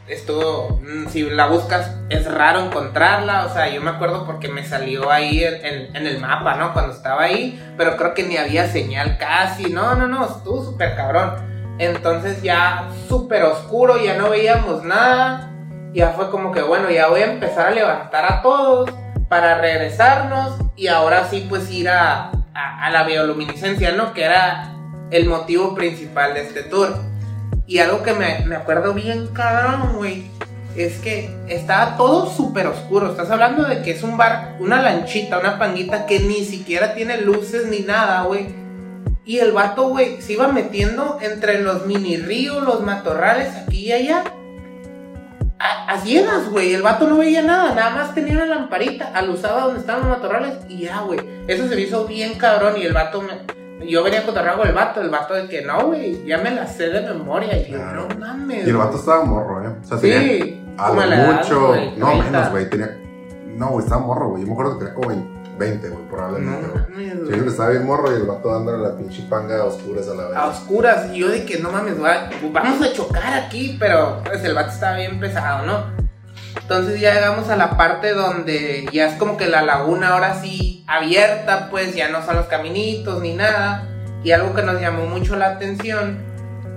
estuvo, mm, si la buscas, es raro encontrarla. O sea, yo me acuerdo porque me salió ahí en, el mapa, ¿no? Cuando estaba ahí. Pero creo que ni había señal casi. No, no, no, estuvo súper cabrón. Entonces ya súper oscuro, ya no veíamos nada. Ya fue como que, bueno, ya voy a empezar a levantar a todos para regresarnos y ahora sí pues ir a, a, a la bioluminiscencia, ¿no? Que era el motivo principal de este tour. Y algo que me, me acuerdo bien cabrón, güey, es que estaba todo súper oscuro. Estás hablando de que es un bar, una lanchita, una panguita que ni siquiera tiene luces ni nada, güey. Y el vato, güey, se iba metiendo entre los mini ríos, los matorrales, aquí y allá. A, a ciegas, güey. El vato no veía nada, nada más tenía una lamparita, alusaba donde estaban los matorrales y ya, güey. Eso se me hizo bien cabrón y el vato me. Yo venía con con el vato, el vato de que no, güey, ya me la sé de memoria. Y yo, Claro. no mames. Y el vato estaba morro, ¿eh? O sea, tenía Sí, a lo edad, mucho. güey, no, 30. menos, güey. Tenía. No, güey, estaba morro, güey. Yo me acuerdo que tenía como 20, güey, No probablemente, güey. güey. que estaba bien morro y el vato dándole la pinche panga a oscuras a la vez. a oscuras. Y yo de que no mames, va- vamos a chocar aquí, pero pues el vato estaba bien pesado, ¿no? Entonces ya llegamos a la parte donde ya es como que la laguna ahora sí abierta, pues ya no son los caminitos ni nada. Y algo que nos llamó mucho la atención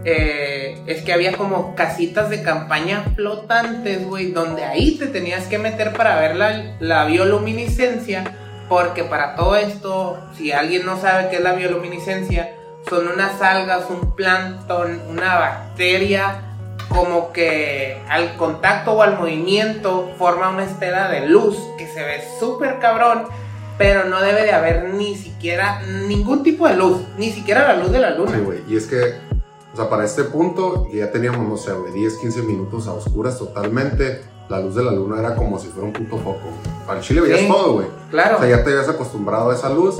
eh, es que había como casitas de campaña flotantes, güey, donde ahí te tenías que meter para ver la, la bioluminiscencia. Porque para todo esto, si alguien no sabe qué es la bioluminiscencia, son unas algas, un plancton, una bacteria, como que al contacto o al movimiento forma una estela de luz que se ve súper cabrón, pero no debe de haber ni siquiera ningún tipo de luz, ni siquiera la luz de la luna. Sí, güey. Y es que, o sea, para este punto ya teníamos, no sé, güey, 10, 15 minutos a oscuras totalmente. La luz de la luna era como si fuera un puto foco. el chile veías Sí. todo, güey. Claro. O sea, ya te habías acostumbrado a esa luz.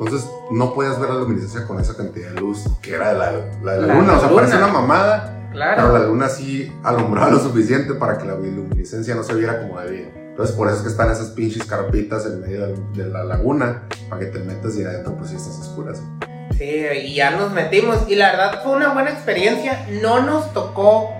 Entonces no podías ver la luminiscencia con esa cantidad de luz que era de la, la de la, La luna. O sea, luna. parece una mamada. Claro. Pero la luna sí alumbraba lo suficiente para que la bioluminiscencia no se viera como debía. Entonces, por eso es que están esas pinches carpitas en medio de, la laguna, para que te metas y adentro, pues sí estás oscuras. Sí, y ya nos metimos. Y la verdad fue una buena experiencia. No nos tocó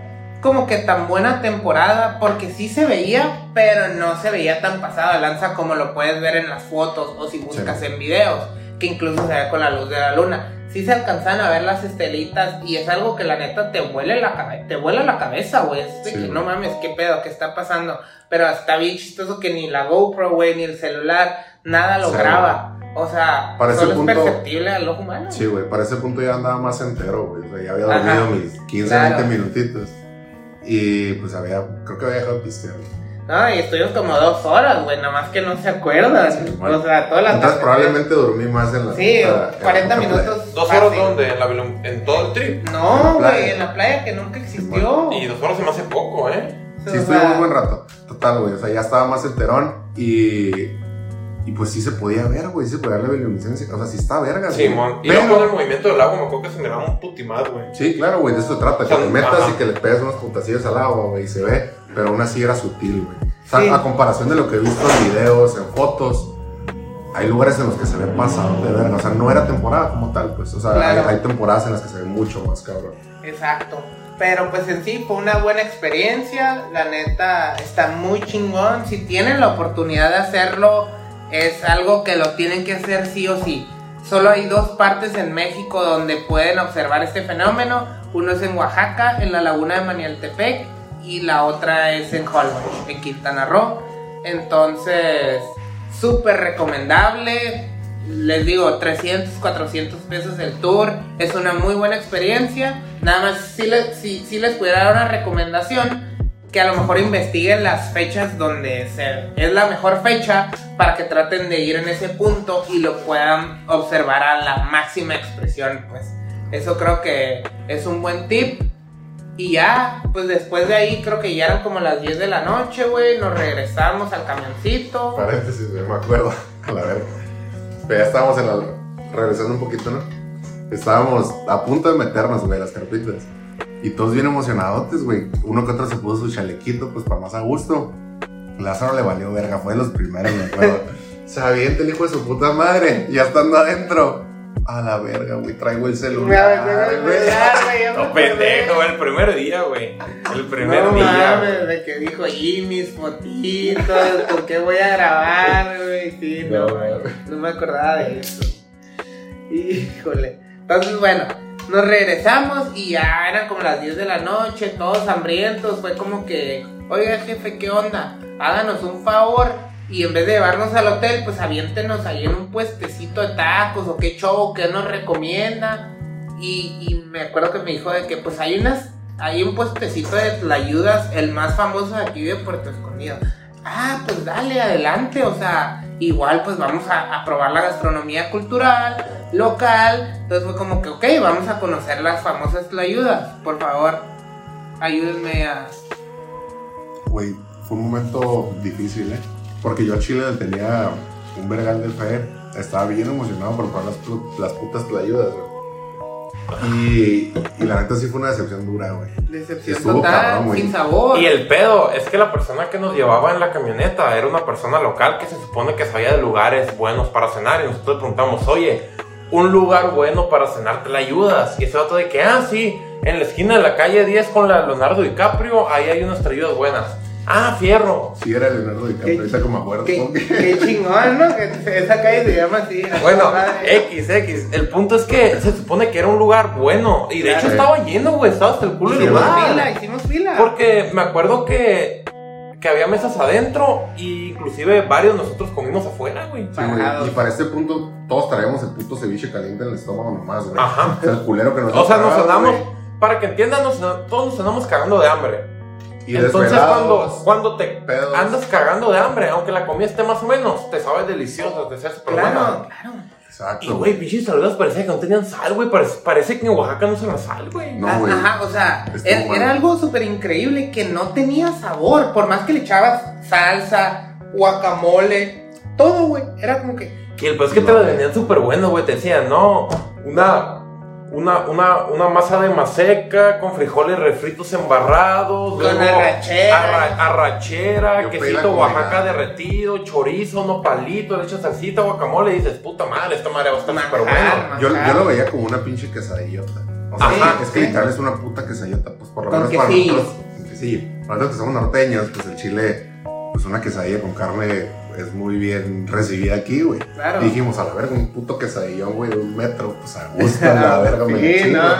como que tan buena temporada, porque sí se veía, pero no se veía tan pasada lanza como lo puedes ver en las fotos o si buscas Sí. en videos, que incluso se ve con la luz de la luna. Sí se alcanzan a ver las estelitas y es algo que la neta te vuela la, te vuela la cabeza, güey. Sí, güey. no mames, qué pedo, qué está pasando. Pero está bien chistoso que ni la GoPro, güey, ni el celular, nada lo graba. O sea, Para ese solo punto- es perceptible al ojo humano. Sí, güey, para ese punto ya andaba más entero, güey. O sea, ya había Ajá. dormido mis 15, Claro. 20 minutitos. Y pues había, creo que había dejado de pistear. No, y estuvimos como dos horas, güey, nada más que no se acuerdan. Sí, bueno. o sea, todas las Entonces probablemente dormí más en la Sí, la- en 40 la playa. minutos. ¿Dos horas donde? ¿En, la, en todo el trip. No, güey, en la playa que nunca existió. Y dos horas se me hace poco, ¿eh? O Sí, sea, estuvimos un buen rato. Total, güey. O sea, ya estaba más enterón y. Y pues sí se podía ver, güey. Sí se podía ver la bioluminiscencia. O sea, sí está verga, Sí, mon. Y Pero- luego con el movimiento del agua me acuerdo que se miraba un putimad, güey. Sí, claro, güey. De eso se trata. Que te metas ajá. y que le pegues unos puntacillos al agua, güey. Y se ve. Pero aún así era sutil, güey. O sea, Sí. a comparación de lo que he visto en videos, en fotos. Hay lugares en los que se ve pasado de verga. O sea, no era temporada como tal, pues. O sea, Claro. hay, hay temporadas en las que se ve mucho más cabrón. Exacto. Pero pues en sí fue una buena experiencia. La neta está muy chingón. Si tienen la oportunidad de hacerlo, es algo que lo tienen que hacer sí o sí. Solo hay dos partes en México donde pueden observar este fenómeno. Uno es en Oaxaca, en la laguna de Manialtepec, y la otra es en Holbox, en Quintana Roo. Entonces, súper recomendable. Les digo, 300, 400 pesos el tour. Es una muy buena experiencia. Nada más, si les, si, si les pudiera dar una recomendación, que a lo mejor investiguen las fechas donde se, es la mejor fecha para que traten de ir en ese punto y lo puedan observar a la máxima expresión. Pues eso creo que es un buen tip. Y ya, pues después de ahí creo que ya eran como las 10 de la noche, güey. Nos regresamos al camioncito. Paréntesis, me acuerdo. [laughs] A la verga. Pero ya estábamos en la. Regresando un poquito, ¿no? Estábamos a punto de meternos, güey, las carpitas. Y todos bien emocionadotes, güey. Uno que otro se puso su chalequito, pues para más a gusto. Lázaro le valió verga, fue de los primeros, me acuerdo. [laughs] El hijo de su puta madre, ya estando adentro. A la verga, güey, traigo el celular, güey. No, pendejo, el primer día, güey. El primer no día. mames, de que dijo, y mis fotitos, ¿por qué voy a grabar, güey? Sí, no, No, güey. no me acordaba de eso. Híjole. Entonces, bueno, nos regresamos y ya eran como las 10 de la noche, todos hambrientos. Fue como que, oiga, jefe, ¿qué onda? Háganos un favor y en vez de llevarnos al hotel, pues aviéntenos ahí en un puestecito de tacos o qué show, qué nos recomienda. Y, me acuerdo que me dijo de que pues hay unas, hay un puestecito de tlayudas, el más famoso de aquí de Puerto Escondido. Ah, pues dale, adelante, o sea, igual pues vamos a, a probar la gastronomía cultural, local. Entonces fue como que, ok, vamos a conocer las famosas tlayudas. Por favor, ayúdenme a... Güey, fue un momento difícil, ¿eh? Porque yo a Chile le tenía un vergal de fe. Estaba bien emocionado por probar las, las putas tlayudas, güey. Y, y la neta sí fue una decepción dura, güey. Decepción Estuvo total, cabrón, güey. sin sabor. Y el pedo es que la persona que nos llevaba en la camioneta era una persona local que se supone que sabía de lugares buenos para cenar. Y nosotros le preguntamos, oye, un lugar bueno para cenar te la ayudas. Y ese vato de que, ah, sí, en la esquina de la calle 10 con la Leonardo DiCaprio, ahí hay unas trayudas buenas. Ah, fierro. Sí, era Leonardo DiCaprio, ahorita como me acuerdo. Qué, qué chingón, ¿no? Que esa calle se llama así. Bueno. X, X. El punto es que se supone que era un lugar bueno. Y de hecho estaba lleno, güey. Estaba hasta el culo el Hicimos lugar. fila, hicimos fila. Porque me acuerdo que, que había mesas adentro. Y inclusive varios de nosotros comimos afuera, güey. Sí, güey. Y para este punto, todos traíamos el puto ceviche caliente en el estómago nomás, güey. Ajá. O sea, el culero que nos O sea, nos güey. para que entiendan, nos, todos nos cenamos cagando de hambre. Y Entonces, cuando, cuando te pedos. andas cagando de hambre, aunque la comida esté más o menos, te sabe deliciosa, te sabe súper Claro, buena. claro. Exacto. Y, güey, pinches saludos parecía que no tenían sal, güey. Parece, parece que en Oaxaca no usan la sal, güey. No, Ah, güey. Ajá, o sea, era, bueno. era algo súper increíble que no tenía sabor. Por más que le echabas salsa, guacamole, todo, güey. Era como que. Y el pues es que te la vendían súper bueno, güey. Te decían, no, una, una, una, una masa de maseca con frijoles refritos embarrados. Con luego arrachera. arra- arrachera, quesito. Oaxaca derretido, chorizo, no palito, le echas salsita, guacamole. Y dices, puta madre, esta madre va a estar súper buena. Yo, yo lo veía como una pinche quesadillota. O sea, Ajá, es que sí. literal es una puta quesadillota. Pues por lo menos para nosotros. quesillo. Para nosotros que somos norteños, pues el chile, pues una quesadilla con carne es muy bien recibida aquí, güey. Claro. Y dijimos, a la verga, un puto quesadillón, güey, de un metro, pues a gusto, a la [laughs] verga, me Sí, chingo. no.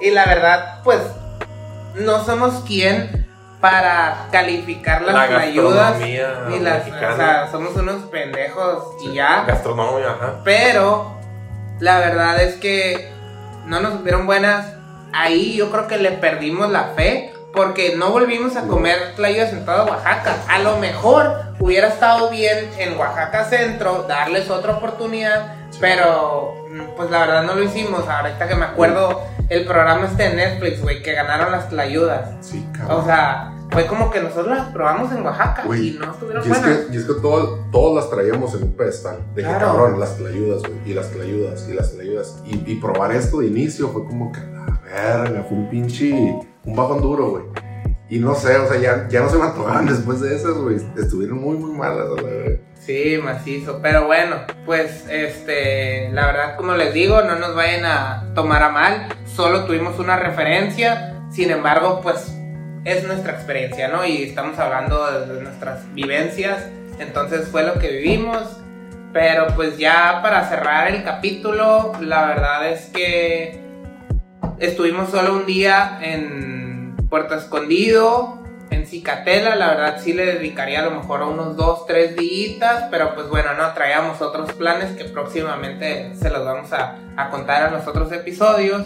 Y la verdad, pues, no somos quien para calificar las La ayudas ni las, mexicana. o sea, somos unos pendejos y ya. Gastronomía, ajá. Pero la verdad es que no nos supieron buenas. Ahí yo creo que le perdimos la fe porque no volvimos a comer tlayudas en toda Oaxaca. A lo mejor hubiera estado bien en Oaxaca Centro darles otra oportunidad, pero mm, pues la verdad no lo hicimos. Ahorita que me acuerdo el programa este de Netflix, güey, que ganaron las tlayudas. Sí, cabrón. O sea, fue como que nosotros las probamos en Oaxaca Güey, y no estuvieron Y es, buenas. que, y es que todo- todos las traíamos en un pedestal. De que Claro. cabrón, las tlayudas, güey. Y las tlayudas, y las tlayudas. Y, y probar esto de inicio fue como que, la verga, fue un pinche. Un bajón duro, güey. Y no sé, o sea, ya, ya no se me [laughs] después de esas, güey. Estuvieron muy, muy malas, la verdad. Sí, macizo. Pero bueno, pues este, la verdad, como les digo, no nos vayan a tomar a mal. Solo tuvimos una referencia. Sin embargo, pues es nuestra experiencia, ¿no? Y estamos hablando de nuestras vivencias. Entonces fue lo que vivimos. Pero pues ya para cerrar el capítulo, la verdad es que estuvimos solo un día en Puerto Escondido, en Cicatela, la verdad sí le dedicaría a lo mejor a unos dos, tres días, pero pues bueno, no, traíamos otros planes que próximamente se los vamos a, a contar en los otros episodios.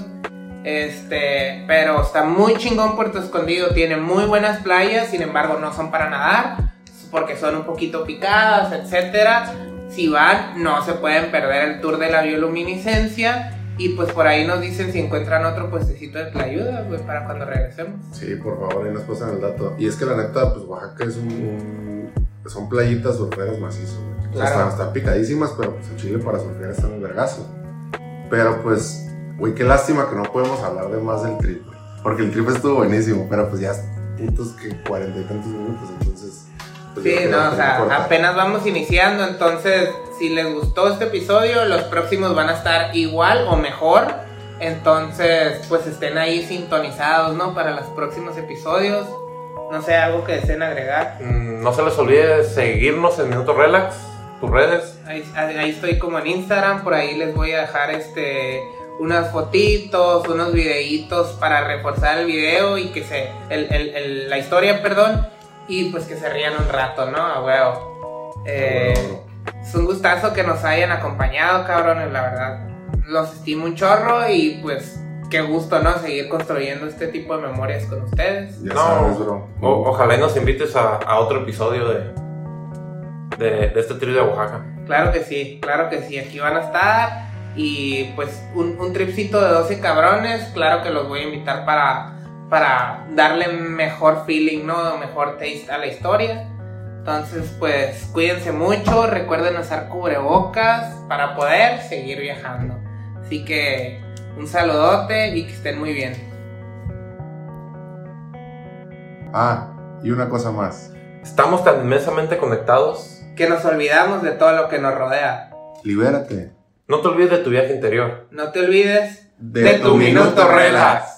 Este, pero está muy chingón Puerto Escondido, tiene muy buenas playas, sin embargo no son para nadar, porque son un poquito picadas, etcétera. Si van, no se pueden perder el tour de la bioluminiscencia. Y pues por ahí nos dicen si encuentran otro puestecito de ayuda, güey, para cuando regresemos. Sí, por favor, ahí nos pasan el dato. Y es que la neta, pues Oaxaca es un. un- son playitas surferas macizos, güey. O sea, Claro. están, están picadísimas, pero pues en Chile para surfear están un vergazo. Pero pues, güey, qué lástima que no podemos hablar de más del trip, güey. Porque el trip estuvo buenísimo, pero pues ya putos que cuarenta y tantos minutos, entonces. pues, Sí, no, o sea, apenas vamos iniciando, entonces si les gustó este episodio, los próximos van a estar igual o mejor. Entonces, pues estén ahí sintonizados, ¿no? Para los próximos episodios. No sé, algo que deseen agregar. Mm, No se les olvide seguirnos en Minuto Relax, tus redes. Ahí, ahí estoy como en Instagram, por ahí les voy a dejar este unas fotitos, unos videitos para reforzar el video y que se el- el- el- la historia, perdón, y pues que se rían un rato, ¿no? A huevo. Eh, es un gustazo que nos hayan acompañado, cabrones, la verdad. Los estimo un chorro y pues qué gusto, ¿no? Seguir construyendo este tipo de memorias con ustedes. Ya No, sabes, bro. O- ojalá y nos invites a, a otro episodio de, de, de este trío de Oaxaca. Claro que sí, claro que sí, aquí van a estar. Y pues un, un tripcito de 12 cabrones, claro que los voy a invitar para, para darle mejor feeling, ¿no? Mejor taste a la historia. Entonces, pues cuídense mucho, recuerden usar cubrebocas para poder seguir viajando. Así que un saludote y que estén muy bien. Ah, y una cosa más. Estamos tan inmensamente conectados. Que nos olvidamos de todo lo que nos rodea. Libérate. No te olvides de tu viaje interior. No te olvides De, tu minuto relax.